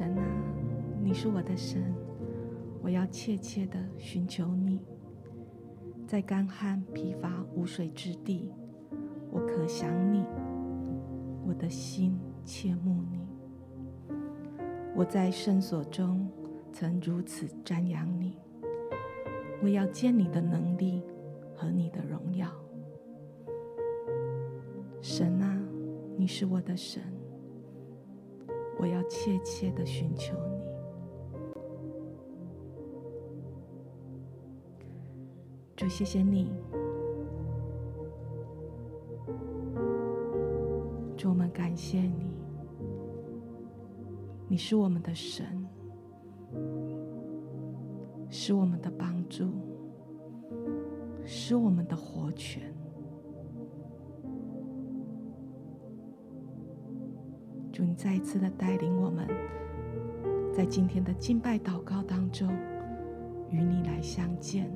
神啊，你是我的神，我要切切的寻求你。在干旱疲乏无水之地，我渴想你，我的心切慕你。我在圣所中曾如此瞻仰你，我要见你的能力和你的荣耀。神啊，你是我的神，切切的寻求你。主，谢谢你。主，我们感谢你。你是我们的神，是我们的帮助，是我们的活泉。再一次的带领我们，在今天的敬拜祷告当中，与你来相见。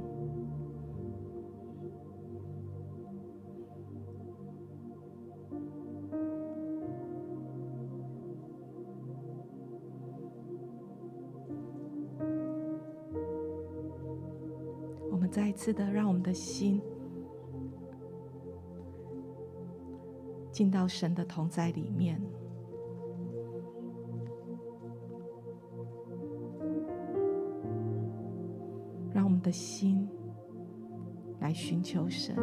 我们再一次的让我们的心进到神的同在里面。的心来寻求神。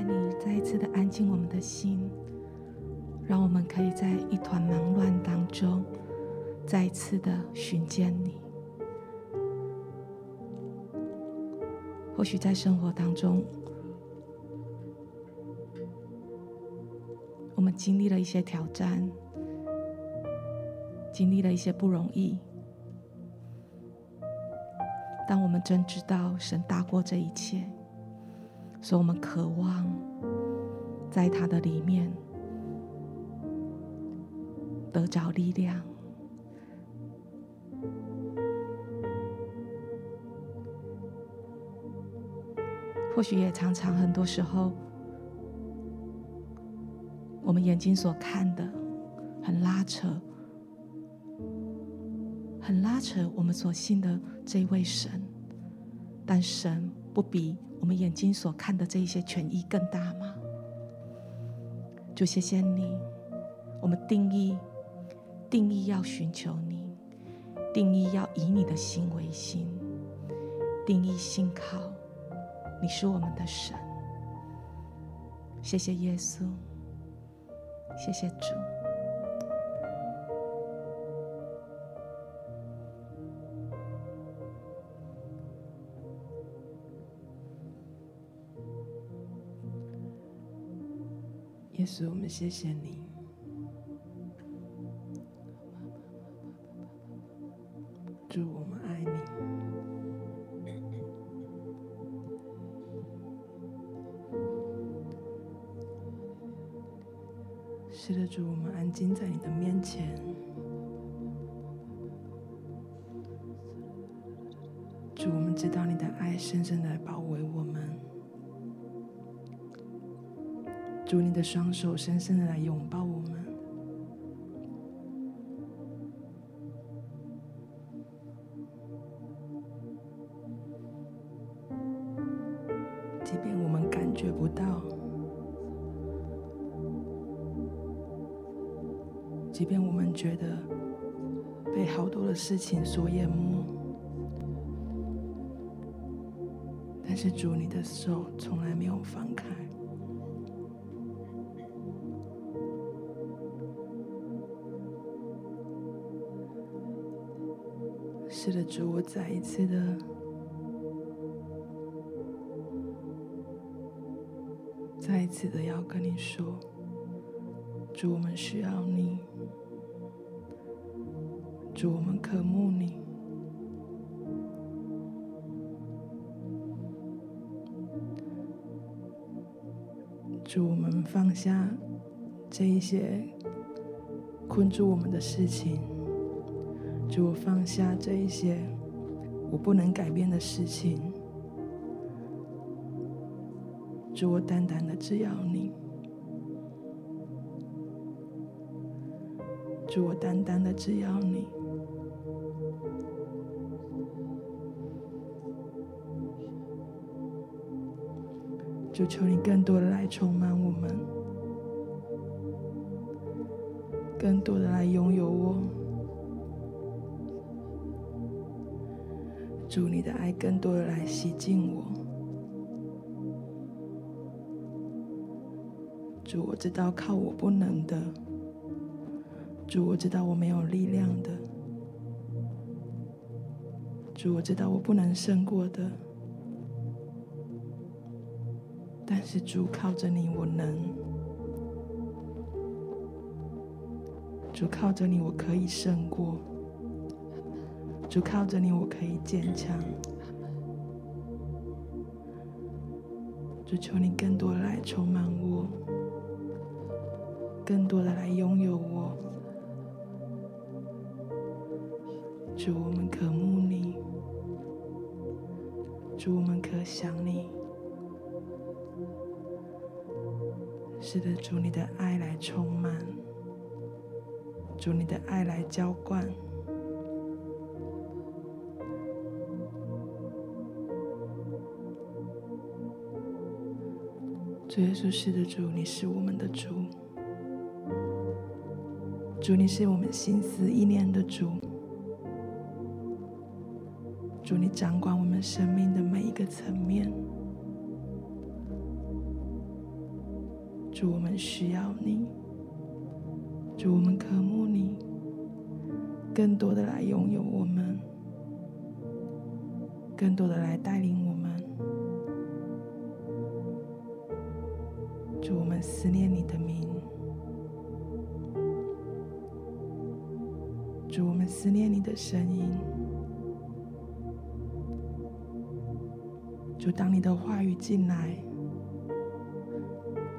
谢你再一次的安静我们的心，让我们可以在一团忙乱当中，再一次的寻见你。或许在生活当中，我们经历了一些挑战，经历了一些不容易，但我们真知道神大过这一切。所以，我们渴望在他的里面得着力量。或许也常常很多时候，我们眼睛所看的很拉扯，很拉扯我们所信的这位神，但神不比我们眼睛所看的这一些权益更大吗？主，谢谢你，我们定义，定义要寻求你，定义要以你的心为心，定义信靠，你是我们的神。谢谢耶稣，谢谢主。稣，我们谢谢你。主，我们爱你。是的，主，我们安静在你的面前。主，我们知道你的爱深深的包围我们。主，你的双手深深的来拥抱我们，即便我们感觉不到，即便我们觉得被好多的事情所淹没，但是主，你的手从来没有放开。的，主，我再一次的，再一次的要跟你说，主，我们需要你，主，我们渴慕你，主，我们放下这一些困住我们的事情。主，我放下这一些我不能改变的事情。主，我单单的只要你。主，我单单的只要你。主，求你更多的来充满我们，更多的来拥有我。主，你的爱更多的来洗净我。主，我知道靠我不能的。主，我知道我没有力量的。主，我知道我不能胜过的。但是主，靠着你，我能。主，靠着你，我可以胜过。主，靠着你，我可以坚强。主，求你更多的来充满我，更多的来拥有我。主，我们渴慕你。主，我们可想你。是的，主，你的爱来充满。主，你的爱来浇灌。主耶稣，是的主，你是我们的主。主，你是我们心思意念的主。主，你掌管我们生命的每一个层面。主，我们需要你。主，我们渴慕你，更多的来拥有我们，更多的来带领。我的声音。主，当你的话语进来，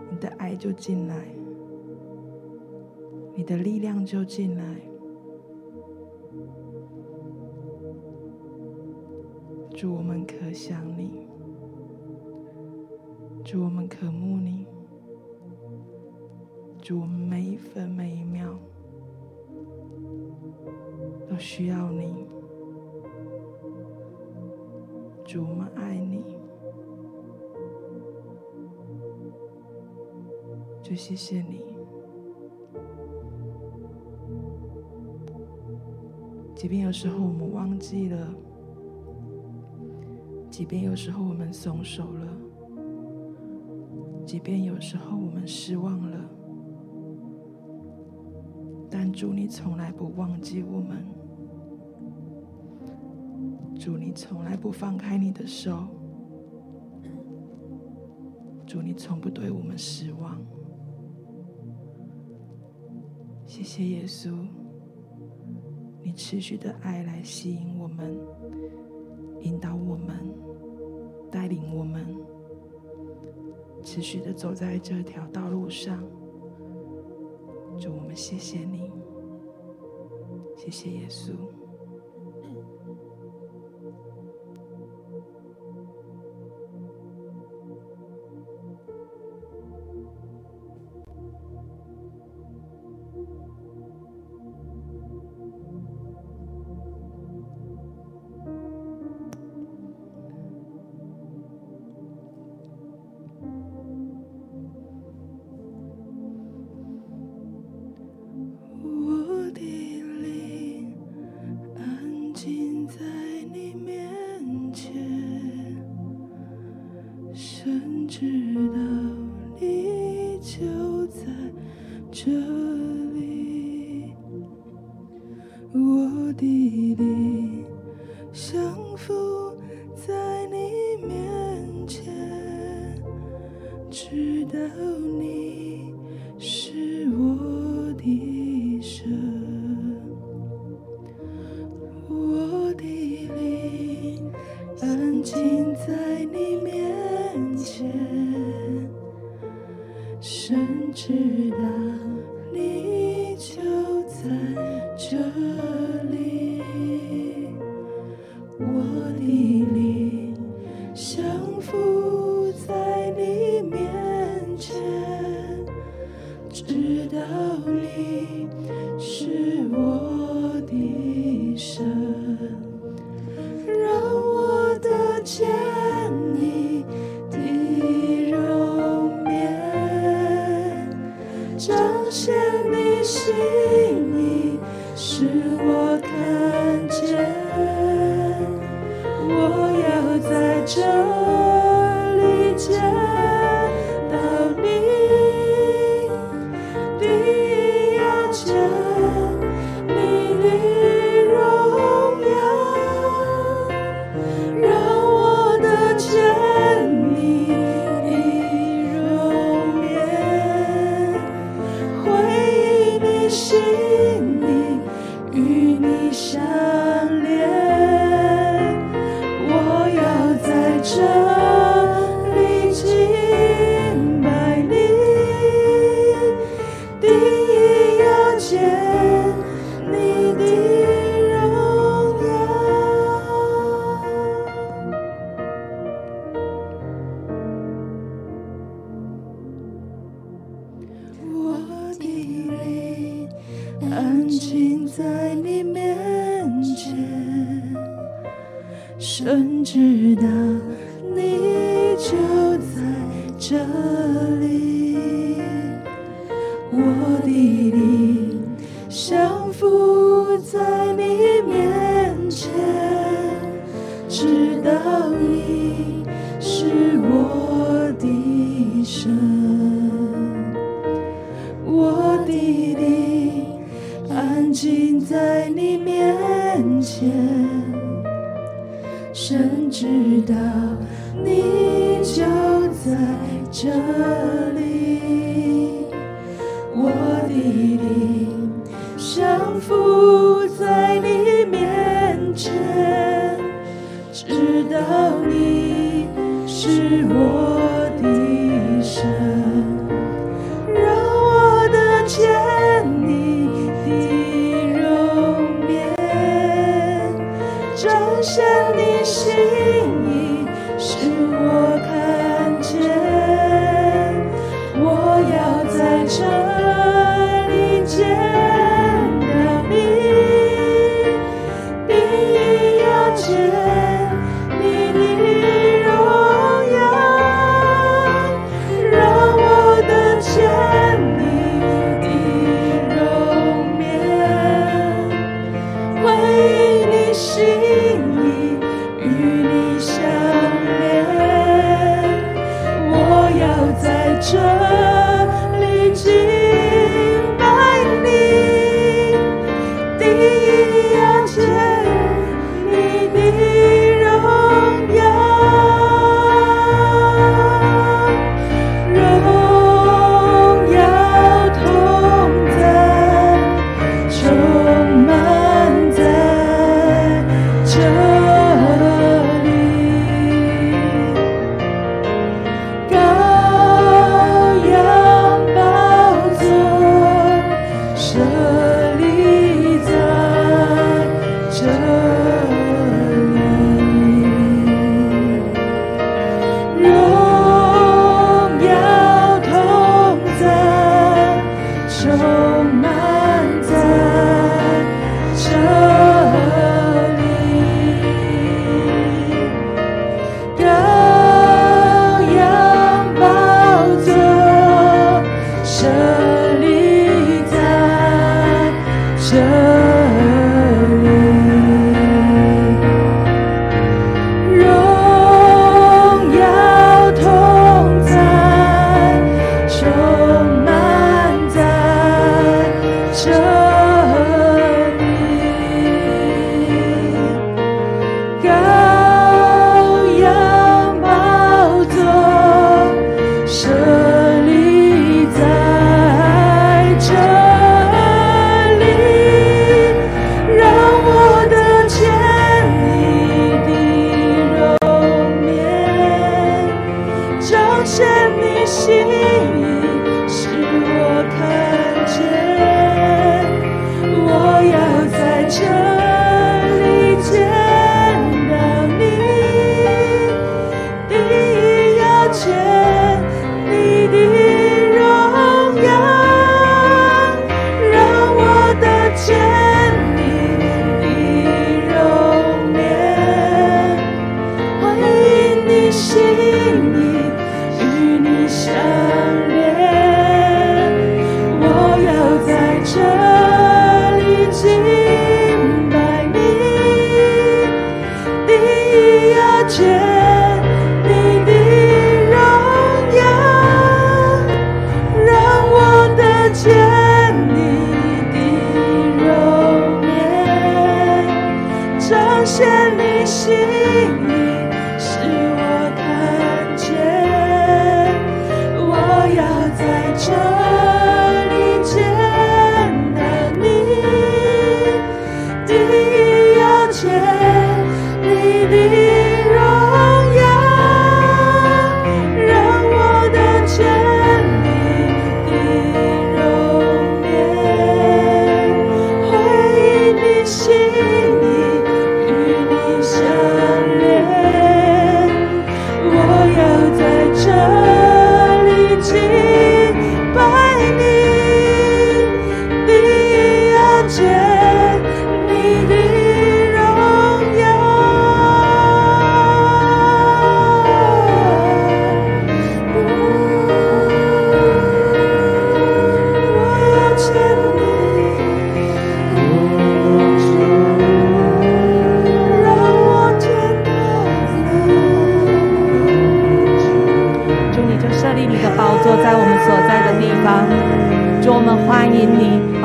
你的爱就进来，你的力量就进来。主，我们渴想你。主，我们渴慕你。主，我们每一分每一秒需要你。主，我们爱你。就谢谢你。即便有时候我们忘记了，即便有时候我们松手了，即便有时候我们失望了，但主，你从来不忘记我们。主，你从来不放开你的手。主，你从不对我们失望。谢谢耶稣。你持续的爱来吸引我们，引导我们，带领我们，持续的走在这条道路上。主，我们谢谢你，谢谢耶稣。知道你就在这里，我的弟。降服在你面前，直到你。是你吸引。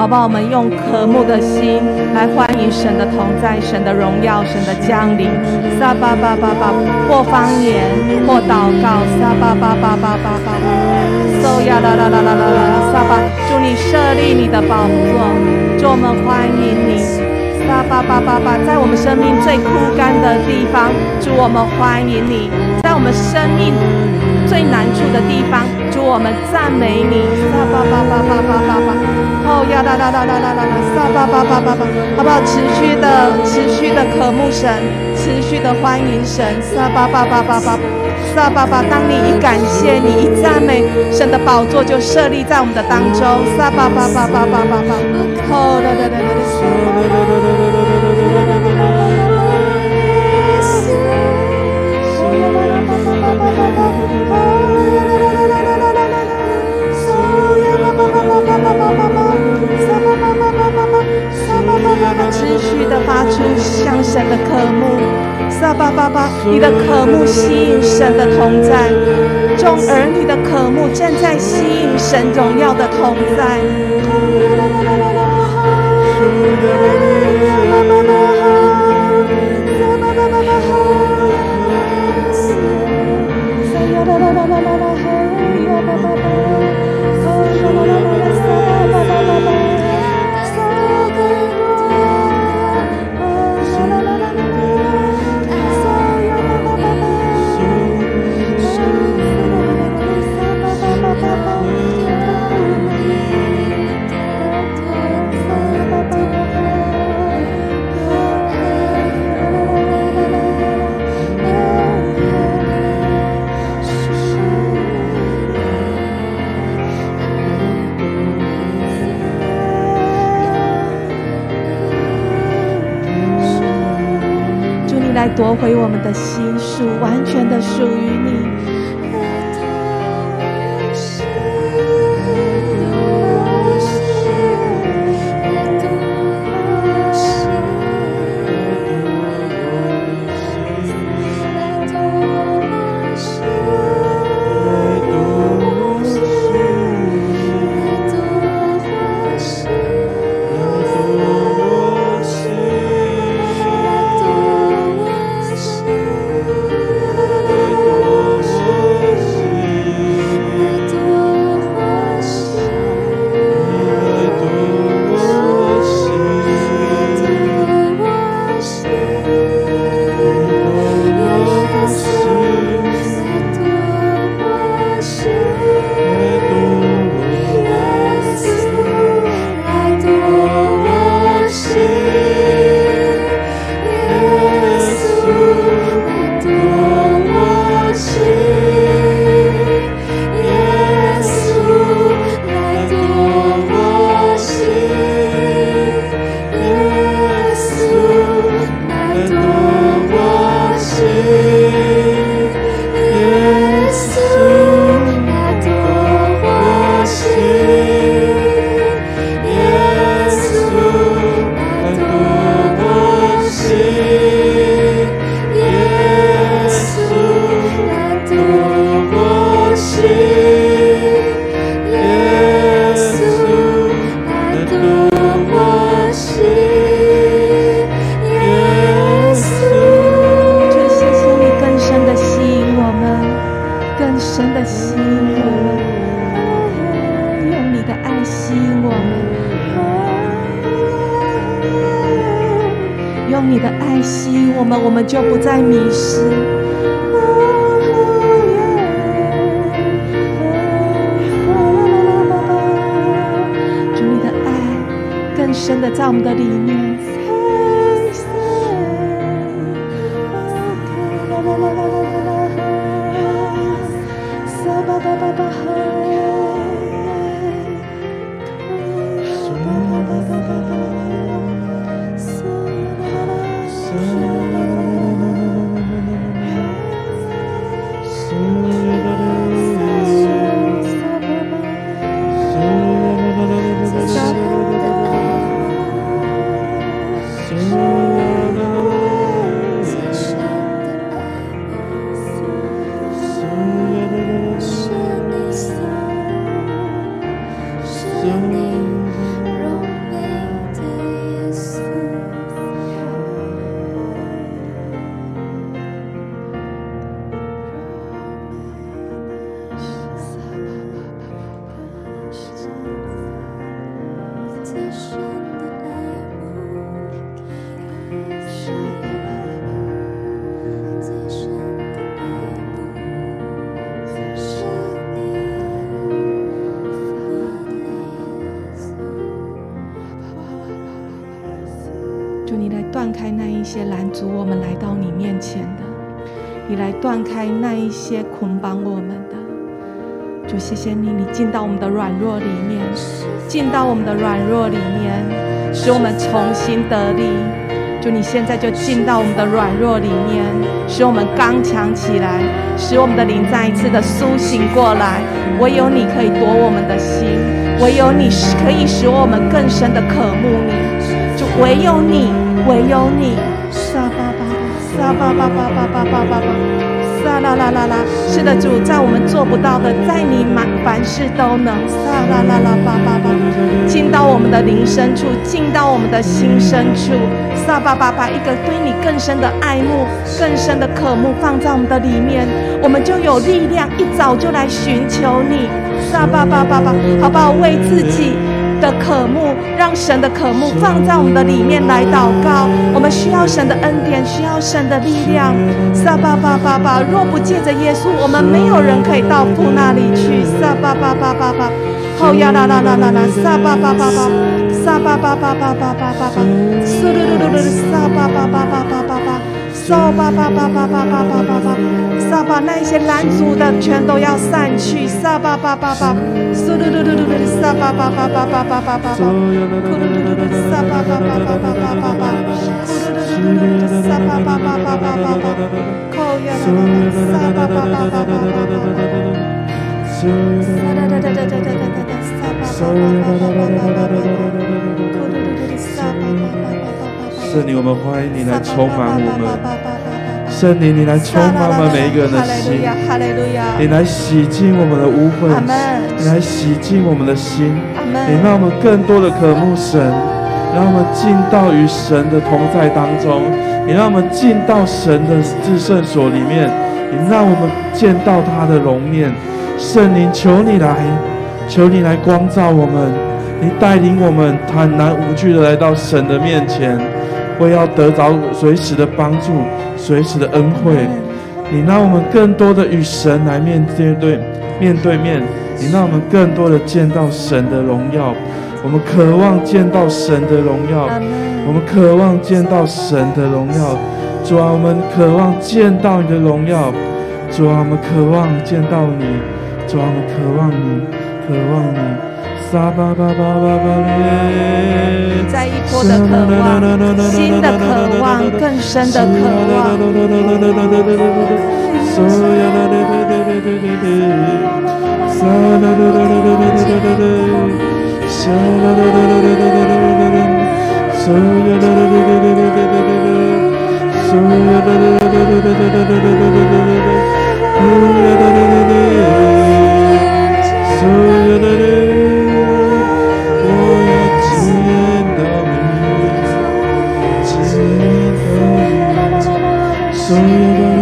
我们用渴慕的心来欢迎神的同在、神的荣耀、神的降临。撒巴巴巴巴，或方言，或祷告。撒巴巴巴巴巴巴，嗖呀啦啦啦啦啦啦！撒巴，祝你设立你的宝座，祝我们欢迎你。撒巴巴巴巴，在我们生命最枯干的地方，祝我们欢迎你。在我们生命最难处的地方，祝我们赞美你。撒巴巴巴巴巴巴巴。哦要啦啦啦啦啦啦啦，撒巴巴巴巴巴，好不好？持续的、持续的渴慕神，持续的欢迎神，撒巴巴巴巴巴，撒巴巴。当你一感谢，你一赞美，神的宝座就设立在我们的当中，撒巴巴巴巴巴巴巴。哦啦啦啦啦啦发出向神的渴慕，撒巴巴巴，你的渴慕吸引神的同在，众儿女的渴慕正在吸引神荣耀的同在。夺回我们的心，在你一些拦阻我们来到你面前的，你来断开那一些捆绑我们的，主谢谢你，你进到我们的软弱里面，进到我们的软弱里面，使我们重新得力。主你现在就进到我们的软弱里面，使我们刚强起来，使我们的灵再一次的苏醒过来。唯有你可以夺我们的心，唯有你可以使我们更深的渴慕你。就唯有你，唯有你。巴巴巴，巴巴巴巴巴巴巴巴。啦啦啦啦！是的，主，在我们做不到的，在你满凡事都能。啦啦啦啦巴巴巴，进到我们的灵深处，进到我们的心深处。撒巴巴把一个对你更深的爱慕、更深的渴慕放在我们的里面，我们就有力量，一早就来寻求你。撒巴巴巴巴，好不好？为自己。的渴慕，让神的渴慕放在我们的里面来祷告。我们需要神的恩典，需要神的力量。撒巴巴巴巴，若不借着耶稣，我们没有人可以到父那里去。撒巴巴巴巴巴，好呀啦啦啦啦啦，撒巴巴巴巴，撒巴巴巴巴巴巴巴巴，苏噜噜噜噜，撒巴巴巴巴巴巴巴。撒巴巴巴巴巴巴巴巴巴，撒巴那些拦阻的全都要散去。撒巴巴巴巴，苏噜噜噜噜噜，撒巴巴巴巴巴巴巴巴，咕噜噜噜噜，撒巴巴巴巴巴巴巴巴，咕噜噜噜噜噜，撒巴巴巴巴巴。圣灵，我们欢迎你来充满我们。圣灵，你来充满我们每一个人的心。你来洗净我们的污秽。你来洗净我们的心。你让我们更多的渴慕神，让我们进到与神的同在当中。你让我们进到神的至圣所里面。你让我们见到他的容面。圣灵，求你来，求你来光照我们。你带领我们坦然无惧的来到神的面前。会要得着随时的帮助，随时的恩惠。你让我们更多的与神来面对对面对面。你让我们更多的见到神的荣耀。我们渴望见到神的荣耀。我们渴望见到神的荣耀。主啊，我们渴望见到你的荣耀。主啊，我们渴望见到你。主啊，我们渴望你，渴望你。在一波的渴望，新的渴望，更深的渴望。Oh, yeah, that is. 所有的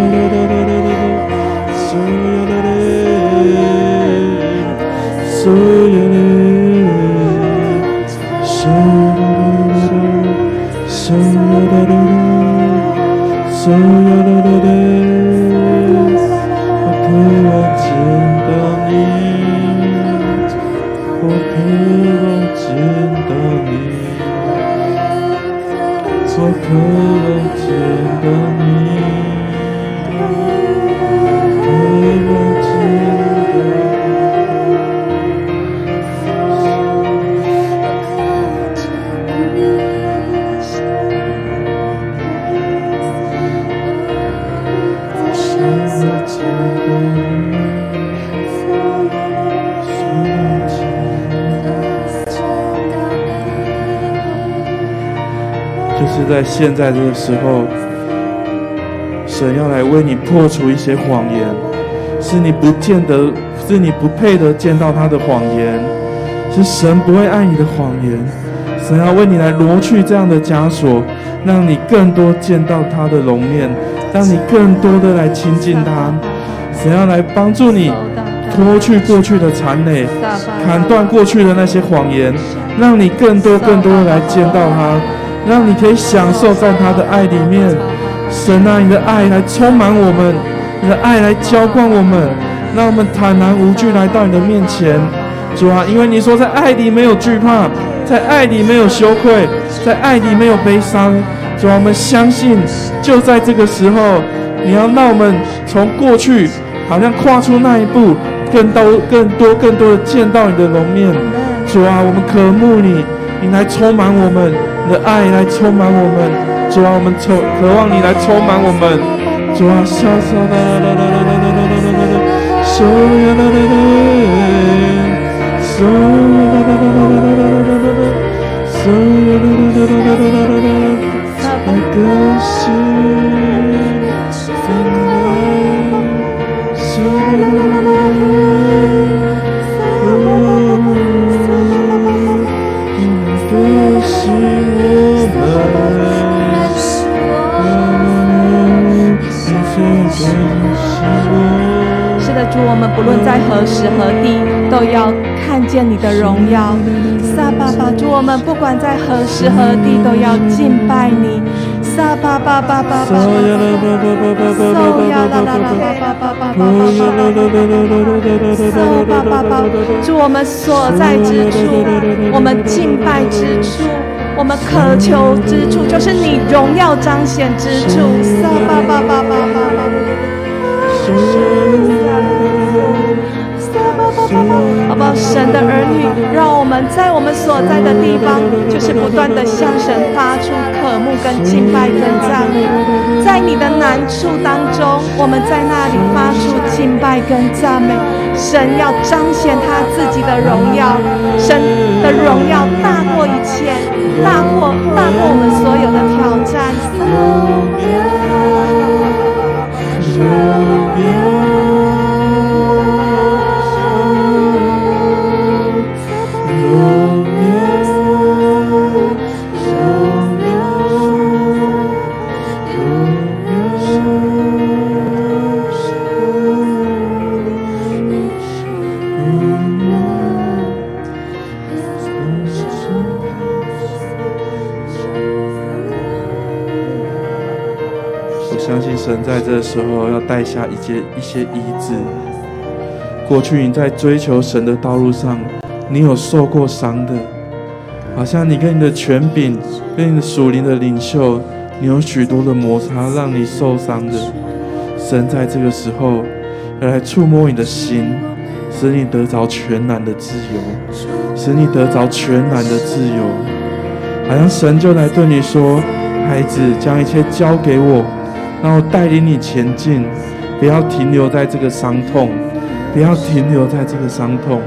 现在这个时候，神要来为你破除一些谎言，是你不见得，是你不配得见到他的谎言，是神不会爱你的谎言。神要为你来挪去这样的枷锁，让你更多见到他的容面，让你更多的来亲近他。神要来帮助你脱去过去的残累，砍断过去的那些谎言，让你更多更多的来见到他。让你可以享受在他的爱里面，神啊，你的爱来充满我们，你的爱来浇灌我们，让我们坦然无惧来到你的面前，主啊，因为你说在爱里没有惧怕，在爱里没有羞愧，在爱里没有悲伤，主啊，我们相信就在这个时候，你要让我们从过去好像跨出那一步，更多、更多、更多的见到你的容面，主啊，我们渴慕你，你来充满我们。你的爱来充满我们，主啊，我们渴渴望你来充满我们，主啊，沙沙啦啦啦啦啦啦啦啦啦啦，沙呀啦啦啦，沙呀啦啦啦啦啦啦啦啦，沙呀啦啦啦啦啦啦啦啦，来更新，无论在何时何地，都要看见你的荣耀。撒巴巴，主，我们不管在何时何地，都要敬拜你。撒巴巴巴巴巴，巴，主，我们所在之处，我们敬拜之处。我们渴求之处，就是你荣耀彰显之处。撒巴巴巴巴巴巴，好不好？神的儿女，让我们在我们所在的地方，就是不断的向神发出渴慕跟敬拜跟赞美，在你的难处当中，我们在那里发出敬拜跟赞美。神要彰显他自己的荣耀，神的荣耀大过一切，大过大过我们所有的挑战。带下一些一些医治。过去你在追求神的道路上，你有受过伤的，好像你跟你的权柄、跟你的属灵的领袖，你有许多的摩擦，让你受伤的。神在这个时候要来触摸你的心，使你得着全然的自由，使你得着全然的自由。好像神就来对你说：“孩子，将一切交给我。”然后带领你前进，不要停留在这个伤痛，不要停留在这个伤痛，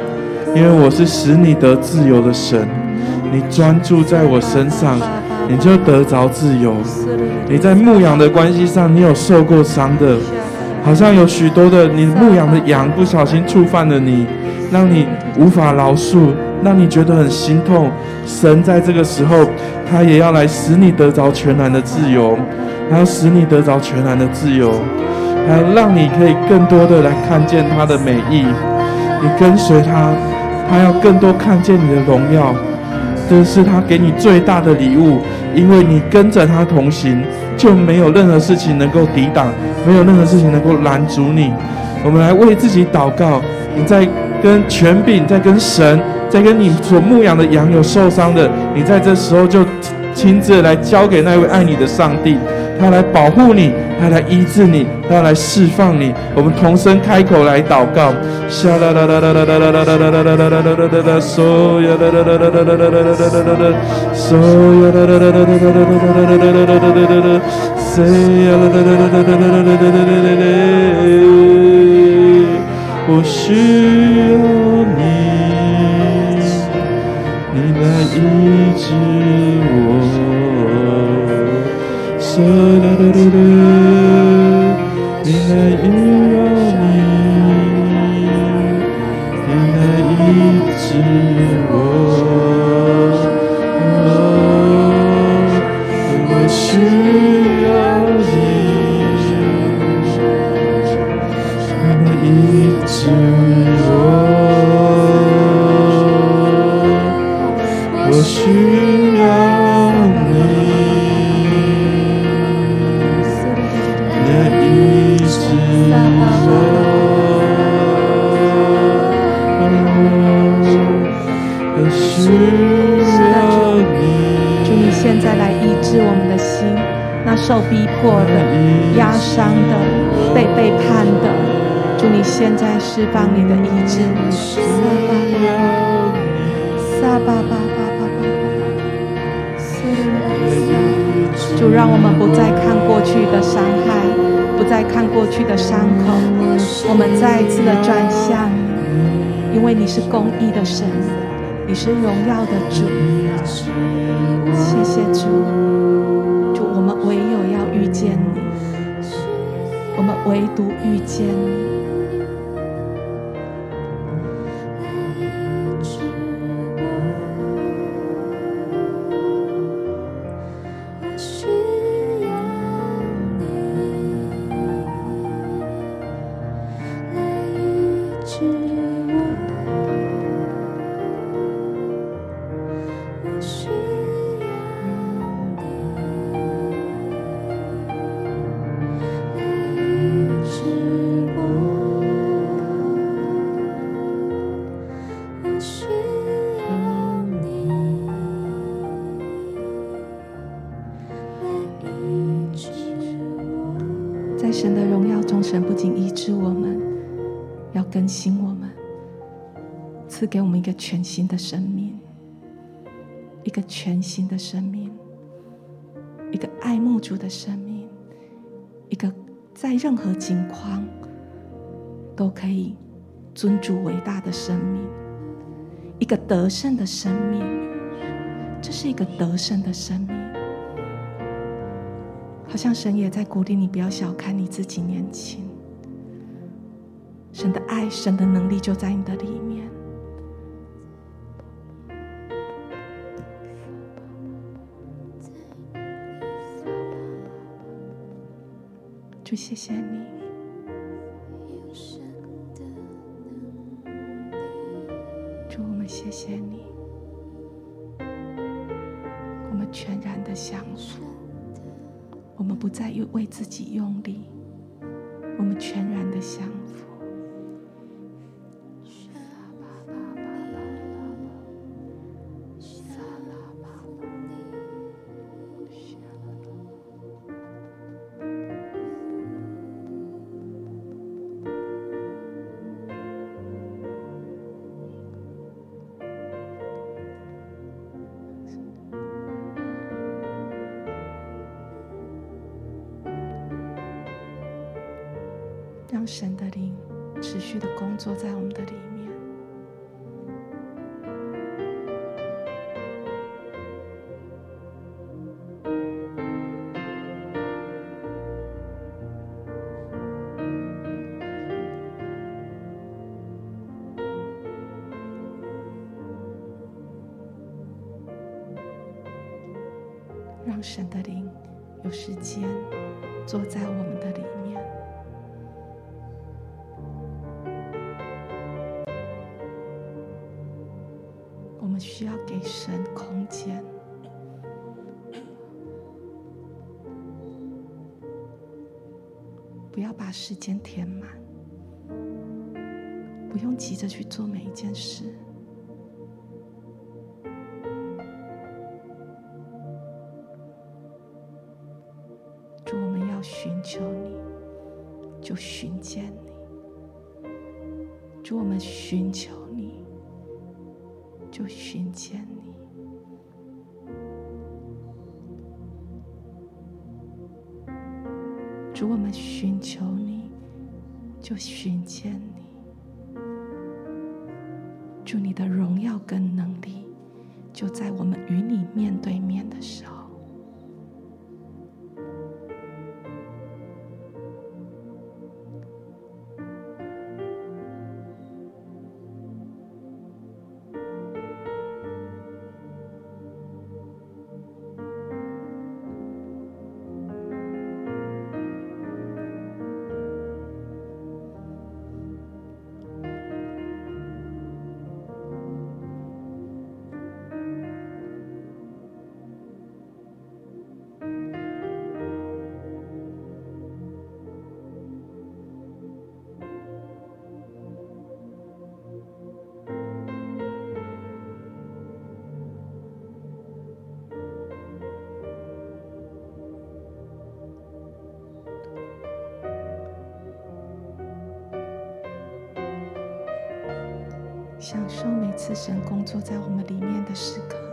因为我是使你得自由的神。你专注在我身上，你就得着自由。你在牧养的关系上，你有受过伤的，好像有许多的你牧养的羊不小心触犯了你，让你无法饶恕，让你觉得很心痛。神在这个时候，他也要来使你得着全然的自由。还要使你得着全然的自由，还要让你可以更多的来看见他的美意。你跟随他，他要更多看见你的荣耀。这是他给你最大的礼物，因为你跟着他同行，就没有任何事情能够抵挡，没有任何事情能够拦阻你。我们来为自己祷告。你在跟权柄，在跟神，在跟你所牧养的羊有受伤的，你在这时候就亲自来交给那位爱你的上帝。他来保护你，他来医治你，他来释放你。我们同声开口来祷告。我需要你，你来医治我。啦啦啦啦啦啦啦啦啦啦，所有啦啦啦啦啦啦啦啦啦啦啦啦啦，所有啦啦啦啦啦啦啦啦啦啦啦啦啦啦啦啦啦啦，谁呀啦啦啦啦啦啦啦啦啦啦啦啦啦啦，我需要，你来医治 Jesus, in the 受逼迫的、压伤的、被背叛的，祝你现在释放你的医治。撒巴巴巴巴巴巴，主让我们不再看过去的伤害，不再看过去的伤口，我们再一次的转向，因为你是公义的神，你是荣耀的主。谢谢主。唯独遇见你。给我们一个全新的生命，一个全新的生命，一个爱慕主的生命，一个。在任何境况都可以尊主伟大的生命，一个得胜的生命，这是一个得胜的生命。好像神也在鼓励你，不要小看你自己年轻。神的爱，神的能力就在你的里面。主，谢谢你。主，我们谢谢你。我们全然的相处，我们不再用为自己用力，让神的灵持续的工作在我们的里享受每次神工作在我们里面的时刻。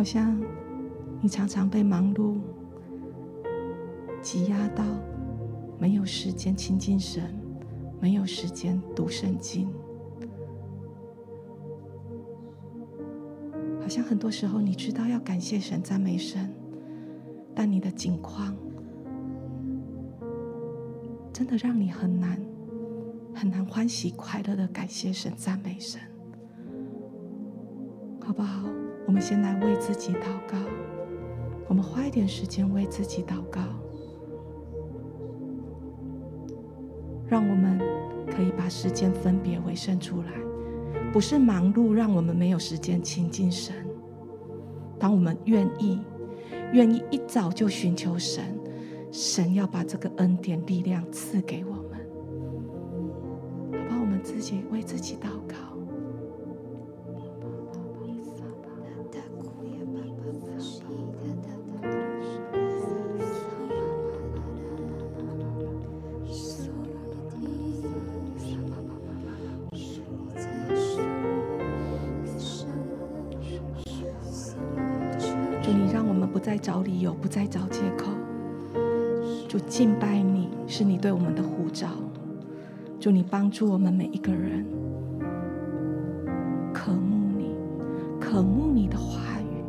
好像你常常被忙碌挤压到，没有时间亲近神，没有时间读圣经。好像很多时候你知道要感谢神、赞美神，但你的境况真的让你很难、很难欢喜快乐的感谢神、赞美神，们先来为自己祷告，我们花一点时间为自己祷告，让我们可以把时间分别为圣出来。不是忙碌让我们没有时间亲近神，当我们愿意、愿意一早就寻求神，神要把这个恩典、力量赐给我们，把我们自己为自己祷告。再找理由，不再找借口。主敬拜你，是你对我们的呼召。主，你帮助我们每一个人，渴慕你，渴慕你的话语，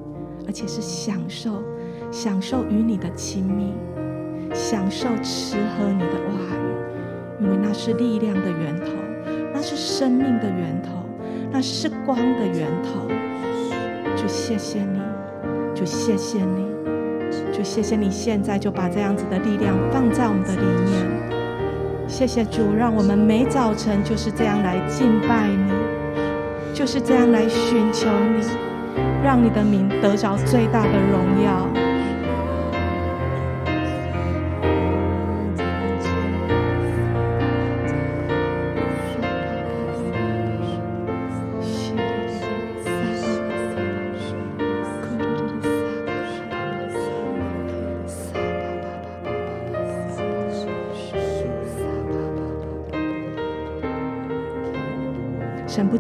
而且是享受，享受与你的亲密，享受吃喝你的话语，因为那是力量的源头，那是生命的源头，那是光的源头。就，谢谢你，就，谢谢你。就谢谢你现在就把这样子的力量放在我们的里面，谢谢主，让我们每早晨就是这样来敬拜你，就是这样来寻求你，让你的名得着最大的荣耀。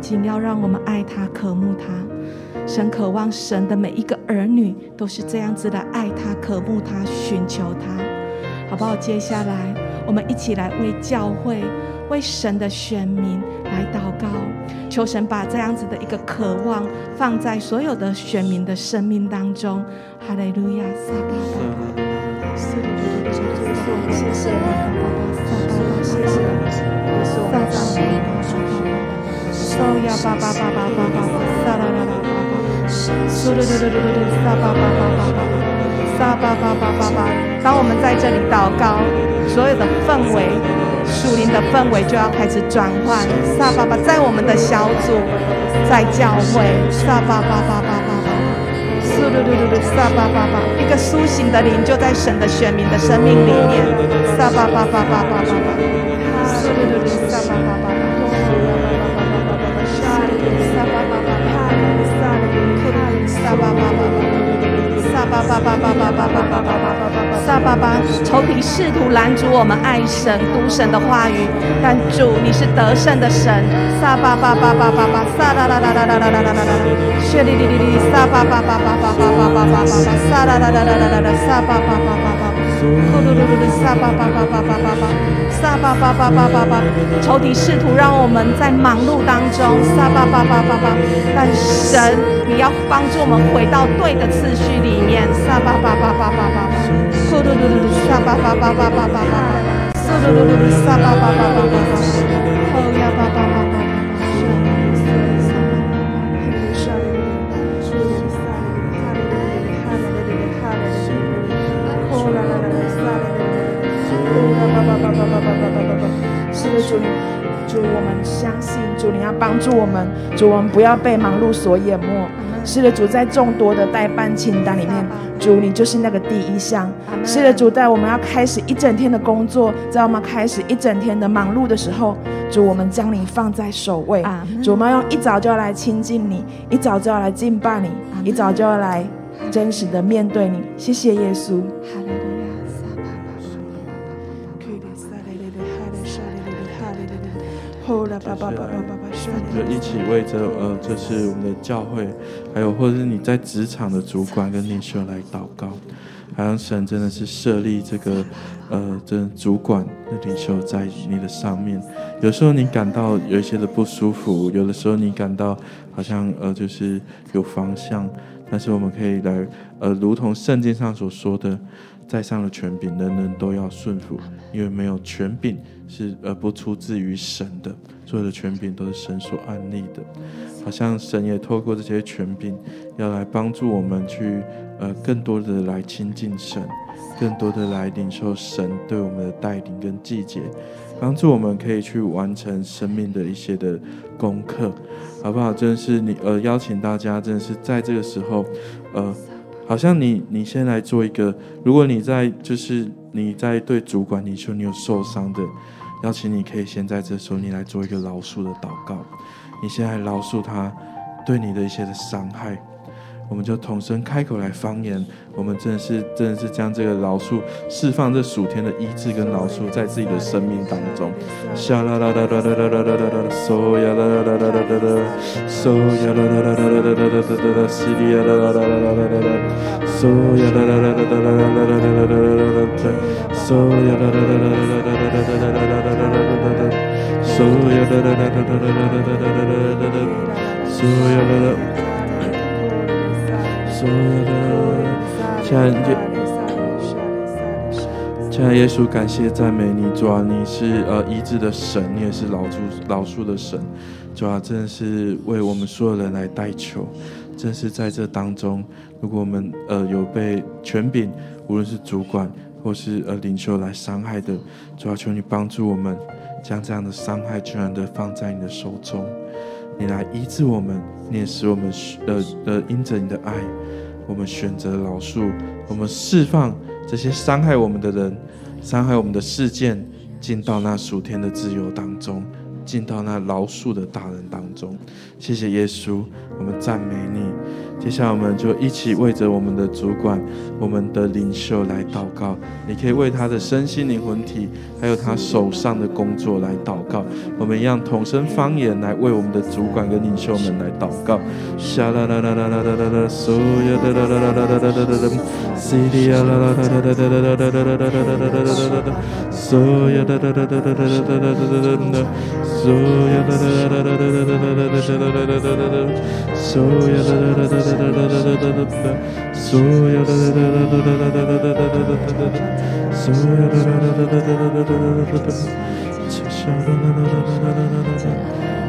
仅要让我们爱他、渴慕他，神渴望神的每一个儿女都是这样子的爱他、渴慕他、寻求他，好不好？接下来我们一起来为教会、为神的选民来祷告，求神把这样子的一个渴望放在所有的选民的生命当中。哈利路亚！撒巴巴，谢谢你，谢谢你，谢谢你，撒巴。哦呀，巴巴巴巴巴巴巴，撒啦啦啦巴巴，苏噜噜噜噜噜，萨巴巴巴巴巴，撒巴巴巴巴巴。当我们在这里祷告，所有的氛围，属灵的氛围就要开始转换。萨巴巴，在我们的小组，在教会，萨巴巴巴巴巴巴，苏噜噜噜噜，萨巴巴巴，一个苏醒的灵就在神的选民的生命里面。萨巴巴巴巴巴巴巴，苏噜噜噜，萨巴巴巴。巴，撒巴巴巴巴巴巴巴巴巴巴，巴巴，仇敌试图拦阻我们爱神、读神的话语，但主你是得胜的神。撒巴巴巴巴巴巴，撒啦啦啦啦啦啦啦啦啦，血哩哩哩哩，撒巴巴巴巴巴巴巴巴巴巴，撒啦啦啦啦啦啦啦，撒巴巴巴巴。撒巴巴巴巴巴巴巴，撒巴巴巴巴巴巴，仇敌试图让我们在忙碌当中，撒巴巴巴巴巴，但神，你要帮助我们回到对的次序里面，撒巴巴巴巴巴巴，呼噜噜噜噜，撒巴巴巴巴巴巴巴，呼噜噜噜噜，撒巴巴巴巴巴巴，哦呀巴巴巴巴。主，我们相信主，你要帮助我们，主，我们不要被忙碌所淹没。是的，主，在众多的代办清单里面，主，你就是那个第一项。是的，主，在我们要开始一整天的工作，在我们开始一整天的忙碌的时候，主，我们将你放在首位。主，我们要用一早就要来亲近你，一早就要来敬拜你，一早就要来真实的面对你。谢谢耶稣。就一起为着呃，就是我们的教会，还有或者是你在职场的主管跟领袖来祷告。好像神真的是设立这个呃，这主管的领袖在你的上面。有时候你感到有一些的不舒服，有的时候你感到好像呃，就是有方向，但是我们可以来呃，如同圣经上所说的。在上的权柄，人人都要顺服，因为没有权柄是呃不出自于神的，所有的权柄都是神所安立的。好像神也透过这些权柄，要来帮助我们去呃更多的来亲近神，更多的来领受神对我们的带领跟季节，帮助我们可以去完成生命的一些的功课，好不好？真的是你呃邀请大家，真的是在这个时候呃。好像你，你先来做一个。如果你在，就是你在对主管你说你有受伤的，邀请你可以先在这时候，你来做一个饶恕的祷告。你先来饶恕他对你的一些的伤害。我们就同声开口来方言，我们真的是真的是将这个饶恕释放这属天的医治跟饶恕在自己的生命当中。沙啦啦啦啦啦啦啦啦啦，嗦呀啦啦啦啦啦啦啦，嗦呀啦啦啦啦啦啦啦啦啦，西里呀啦啦啦啦啦啦啦，嗦呀啦啦啦啦啦啦啦啦啦啦啦啦，嗦呀啦啦啦啦啦啦啦啦啦啦啦啦，嗦呀啦啦啦啦啦啦啦啦啦啦啦，嗦呀啦啦。所有的，亲爱的，亲爱的耶稣，感谢赞美你，主啊，你是呃医治的神，你也是饶恕饶恕的神，主啊，真的是为我们所有人来代求，正是在这当中，如果我们呃有被权柄，无论是主管或是呃领袖来伤害的，主啊，求你帮助我们，将这样的伤害全然的放在你的手中。你来医治我们，你也使我们呃呃因着你的爱，我们选择饶恕，我们释放这些伤害我们的人，伤害我们的事件，进到那属天的自由当中，进到那饶恕的大人当中。谢谢耶稣，我们赞美你。接下来，我们就一起为着我们的主管、我们的领袖来祷告。你可以为他的身心灵魂体，还有他手上的工作来祷告。我们一样同声方言来为我们的主管跟领袖们来祷告。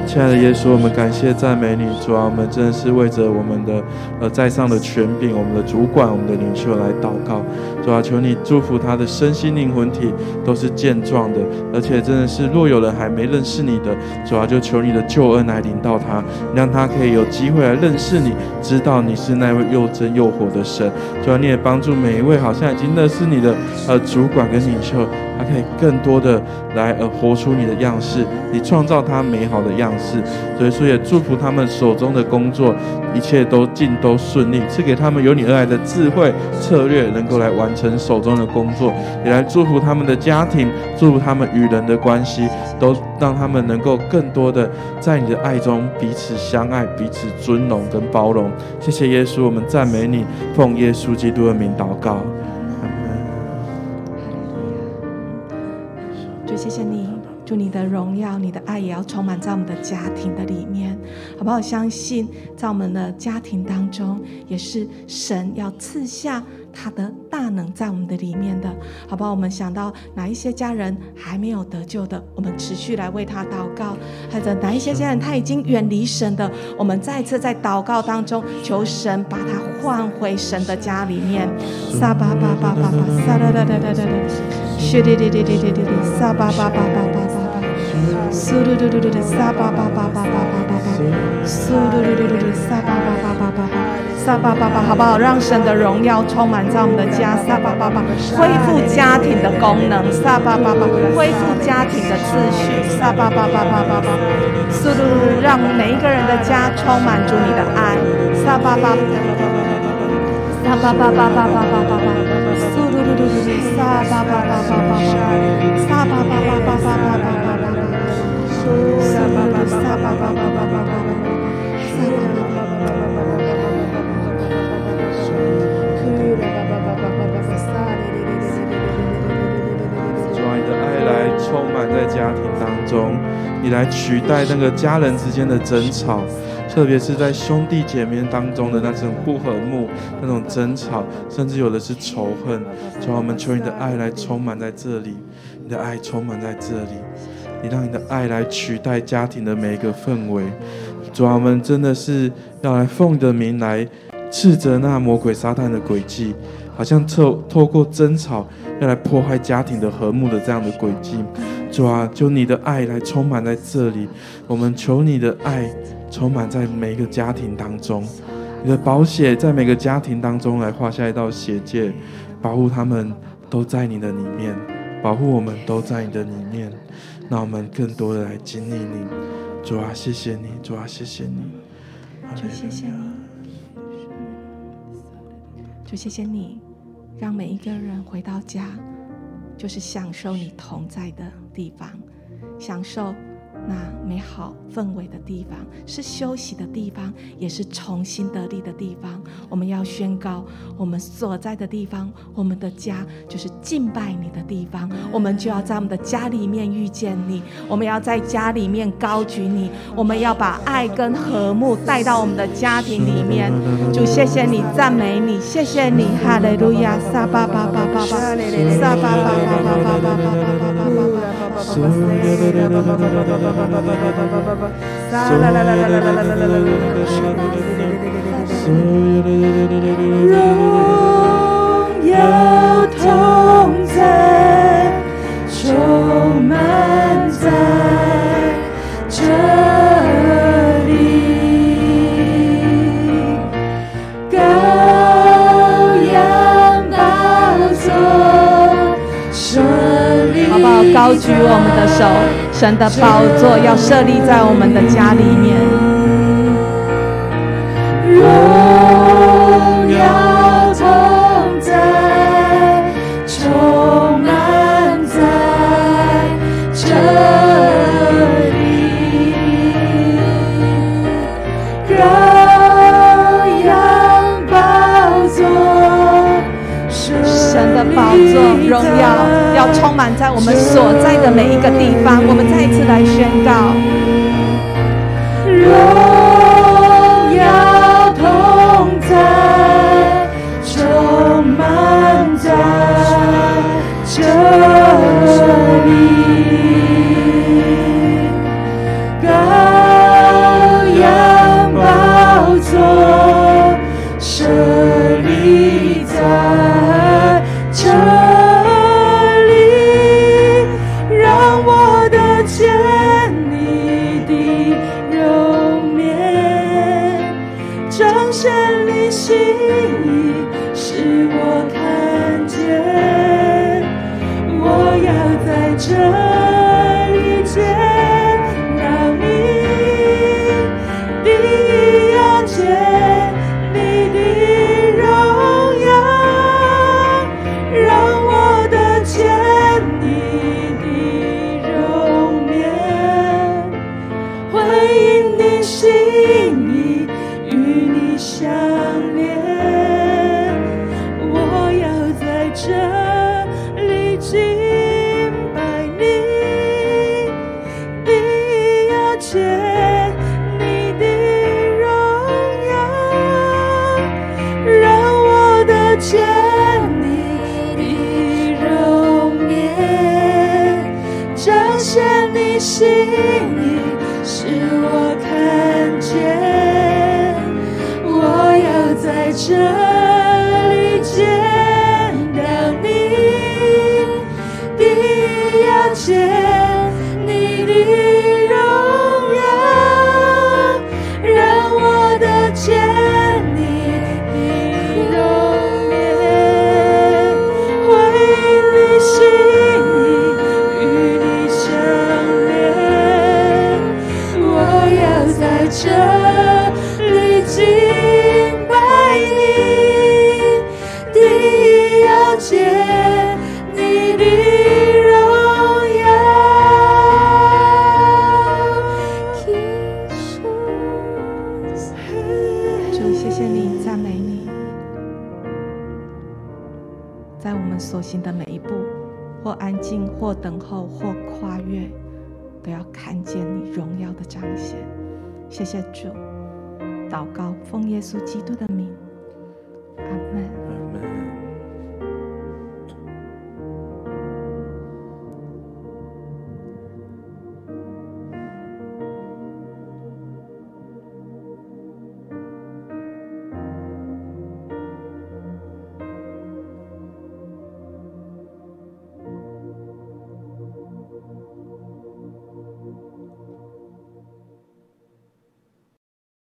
亲爱的耶稣，我们感谢赞美你，主啊，我们真的是为着我们的呃在上的权柄、我们的主管、我们的领袖来祷告。主啊，求你祝福他的身心灵魂体都是健壮的，而且真的是若有人还没认识你的，主啊，就求你的救恩来临到他，让他可以有机会来认识你，知道你是那位又真又活的神。主啊，你也帮助每一位好像已经认识你的呃主管跟领袖。他可以更多的来呃活出你的样式，你创造他美好的样式，所以说也祝福他们手中的工作一切都尽都顺利，赐给他们有你而来的智慧策略，能够来完成手中的工作，也来祝福他们的家庭，祝福他们与人的关系，都让他们能够更多的在你的爱中彼此相爱，彼此尊荣跟包容。谢谢耶稣，我们赞美你，奉耶稣基督的名祷告。就谢谢你祝你的荣耀，你的爱也要充满在我们的家庭的里面，好不好？相信在我们的家庭当中，也是神要赐下他的大能在我们的里面的，好吧？我们想到哪一些家人还没有得救的，我们持续来为他祷告；或者哪一些家人他已经远离神的，我们再次在祷告当中求神把他唤回神的家里面。沙巴巴巴巴巴沙哒哒哒哒哒哒，沙巴巴巴巴巴巴，沙巴巴巴巴巴巴，沙巴巴巴巴巴巴，巴巴巴巴巴。撒巴巴巴，好不好？让神的荣耀充满在我们的家，撒巴巴巴，恢复家庭的功能，撒巴巴巴，恢复家庭的秩序，撒巴巴巴巴巴巴，苏噜噜，让每一个人的家充满住你的爱，撒巴巴，撒巴巴巴巴巴巴巴巴，苏噜噜噜噜，撒巴巴巴巴巴巴，撒巴巴巴巴巴巴巴巴。充满在家庭当中你来取代那个家人之间的争吵，特别是在兄弟姐妹当中的那种不和睦、那种争吵，甚至有的是仇恨。主啊，我们求你的爱来充满在这里，你的爱充满在这里，你让你的爱来取代家庭的每一个氛围。主啊，我们真的是要来奉你的名来斥责那魔鬼撒旦的诡计，好像透透过争吵要来破坏家庭的和睦的这样的轨迹。主啊，就你的爱来充满在这里，我们求你的爱充满在每一个家庭当中，你的宝血在每个家庭当中来画下一道血界，保护他们都在你的里面，保护我们都在你的里面，让我们更多的来经历你。主啊，谢谢你，主啊，谢谢你，就谢谢你，就谢谢你，让每一个人回到家，就是享受你同在的地方，享受那美好氛围的地方，是休息的地方，也是重新得力的地方。我们要宣告，我们所在的地方，我们的家就是敬拜你的地方。我们就要在我们的家里面遇见你，我们要在家里面高举你，我们要把爱跟和睦带到我们的家庭里面。主，谢谢你，赞美你，谢谢你，哈利路亚，撒巴巴巴巴巴，撒巴巴巴巴巴巴巴巴巴。荣耀同在，充满在这。高举我们的手，神的宝座要设立在我们的家里面。要充满在我们所在的每一个地方，我们再一次来宣告。